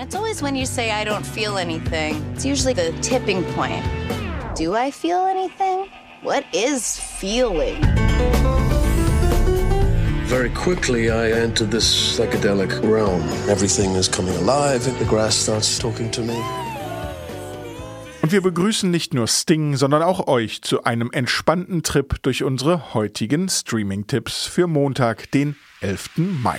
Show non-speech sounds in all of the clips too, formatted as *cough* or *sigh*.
It's always when you say I don't feel anything. It's usually the tipping point. Do I feel anything? What is feeling? Very quickly, I entered this psychedelic realm. Everything is coming alive, and the grass starts talking to me. Und wir begrüßen nicht nur Sting, sondern auch euch zu einem entspannten Trip durch unsere heutigen Streaming-Tipps für Montag, den 11. Mai.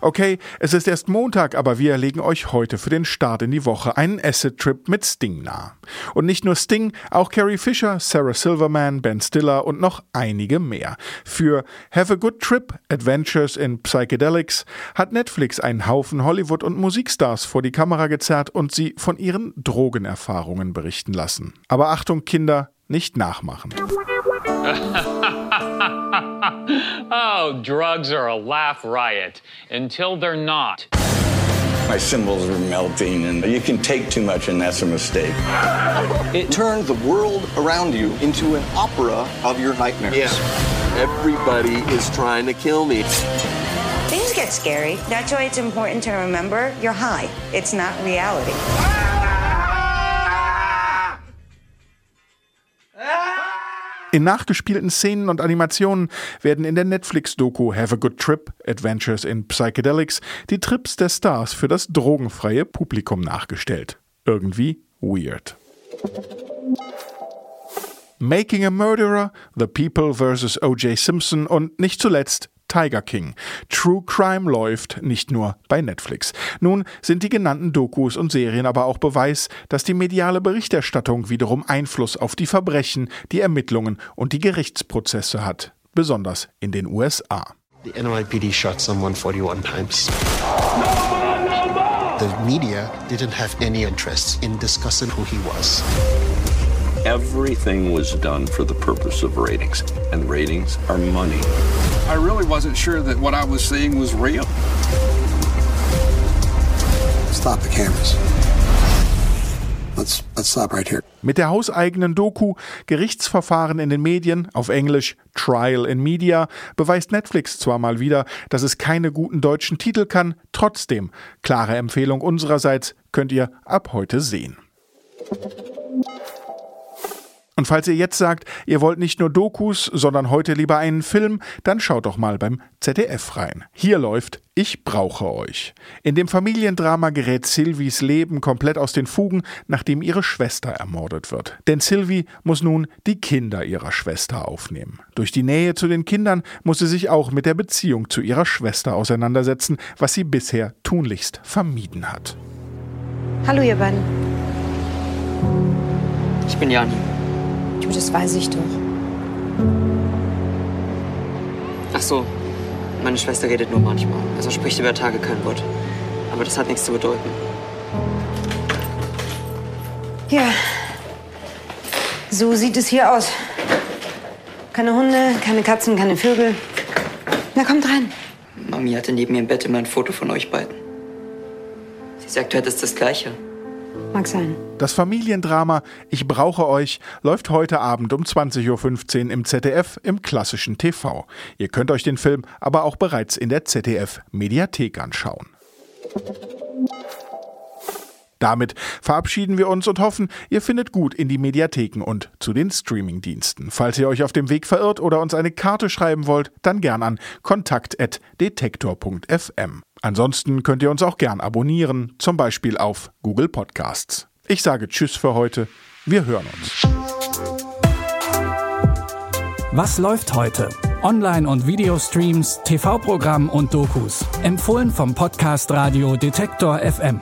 Okay, es ist erst Montag, aber wir legen euch heute für den Start in die Woche einen Acid-Trip mit Sting nahe. Und nicht nur Sting, auch Carrie Fisher, Sarah Silverman, Ben Stiller und noch einige mehr. Für Have a Good Trip, Adventures in Psychedelics hat Netflix einen Haufen Hollywood- und Musikstars vor die Kamera gezerrt und sie von ihren Drogenerfahrungen berichten lassen. Aber Achtung, Kinder, nicht nachmachen. *laughs* *laughs* oh, drugs are a laugh riot until they're not. My cymbals are melting, and you can take too much, and that's a mistake. *laughs* It turned the world around you into an opera of your nightmares. Yeah. Everybody is trying to kill me. Things get scary. That's why it's important to remember you're high. It's not reality. Ah! In nachgespielten Szenen und Animationen werden in der Netflix-Doku Have a Good Trip, Adventures in Psychedelics die Trips der Stars für das drogenfreie Publikum nachgestellt. Irgendwie weird. Making a Murderer, The People vs. O.J. Simpson und nicht zuletzt Tiger King. True Crime läuft nicht nur bei Netflix. Nun sind die genannten Dokus und Serien aber auch Beweis, dass die mediale Berichterstattung wiederum Einfluss auf die Verbrechen, die Ermittlungen und die Gerichtsprozesse hat, besonders in den USA. The NYPD shot someone 41 times. The media didn't have any interest in discussing who he was. Everything was done for the purpose of ratings, and ratings are money. I really wasn't sure that what I was seeing was real. Stop the cameras. Let's, let's stop right here. Mit der hauseigenen Doku Gerichtsverfahren in den Medien, auf Englisch Trial in Media, beweist Netflix zwar mal wieder, dass es keine guten deutschen Titel kann, trotzdem, klare Empfehlung unsererseits, könnt ihr ab heute sehen. Und falls ihr jetzt sagt, ihr wollt nicht nur Dokus, sondern heute lieber einen Film, dann schaut doch mal beim ZDF rein. Hier läuft Ich brauche euch. In dem Familiendrama gerät Sylvies Leben komplett aus den Fugen, nachdem ihre Schwester ermordet wird. Denn Sylvie muss nun die Kinder ihrer Schwester aufnehmen. Durch die Nähe zu den Kindern muss sie sich auch mit der Beziehung zu ihrer Schwester auseinandersetzen, was sie bisher tunlichst vermieden hat. Hallo ihr beiden. Ich bin Jani. Du, das weiß ich doch. Ach so, meine Schwester redet nur manchmal. Also spricht über Tage kein Wort. Aber das hat nichts zu bedeuten. Ja. So sieht es hier aus. Keine Hunde, keine Katzen, keine Vögel. Na, kommt rein. Mami hatte neben ihrem Bett immer ein Foto von euch beiden. Sie sagt, du hättest das Gleiche. Mag sein. Das Familiendrama Ich brauche euch läuft heute Abend um 20.15 Uhr im ZDF im klassischen TV. Ihr könnt euch den Film aber auch bereits in der ZDF Mediathek anschauen. Damit verabschieden wir uns und hoffen, ihr findet gut in die Mediatheken und zu den Streamingdiensten. Falls ihr euch auf dem Weg verirrt oder uns eine Karte schreiben wollt, dann gern an kontakt.detektor.fm. Ansonsten könnt ihr uns auch gern abonnieren, zum Beispiel auf Google Podcasts. Ich sage Tschüss für heute. Wir hören uns. Was läuft heute? Online- und Videostreams, TV-Programm und Dokus. Empfohlen vom Podcast Radio Detektor FM.